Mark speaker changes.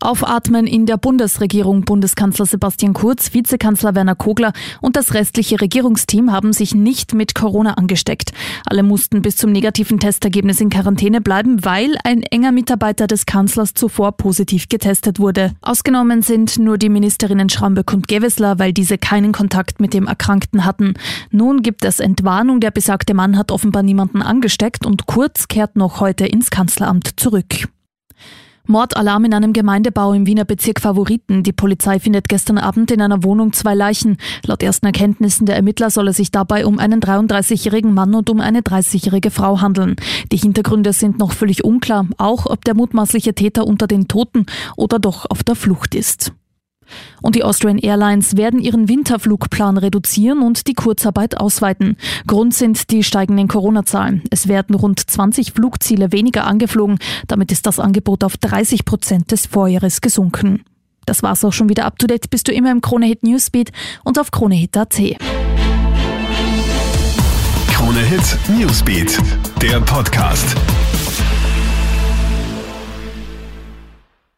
Speaker 1: Aufatmen in der Bundesregierung. Bundeskanzler Sebastian Kurz, Vizekanzler Werner Kogler und das restliche Regierungsteam haben sich nicht mit Corona angesteckt. Alle mussten bis zum negativen Testergebnis in Quarantäne bleiben, weil ein enger Mitarbeiter des Kanzlers zuvor positiv getestet wurde. Ausgenommen sind nur die Ministerinnen Schramböck und Gewessler, weil diese keinen Kontakt mit dem Erkrankten hatten. Nun gibt es Entwarnung der besagte Mann hat offenbar niemanden angesteckt und Kurz kehrt noch heute ins Kanzleramt zurück. Mordalarm in einem Gemeindebau im Wiener Bezirk Favoriten. Die Polizei findet gestern Abend in einer Wohnung zwei Leichen. Laut ersten Erkenntnissen der Ermittler soll es sich dabei um einen 33-jährigen Mann und um eine 30-jährige Frau handeln. Die Hintergründe sind noch völlig unklar, auch ob der mutmaßliche Täter unter den Toten oder doch auf der Flucht ist. Und die Austrian Airlines werden ihren Winterflugplan reduzieren und die Kurzarbeit ausweiten. Grund sind die steigenden Corona-Zahlen. Es werden rund 20 Flugziele weniger angeflogen. Damit ist das Angebot auf 30 Prozent des Vorjahres gesunken. Das war's auch schon wieder up to date. Bist du immer im Kronehit Newsbeat und auf kronehit.at.
Speaker 2: Kronehit Newsbeat, der Podcast.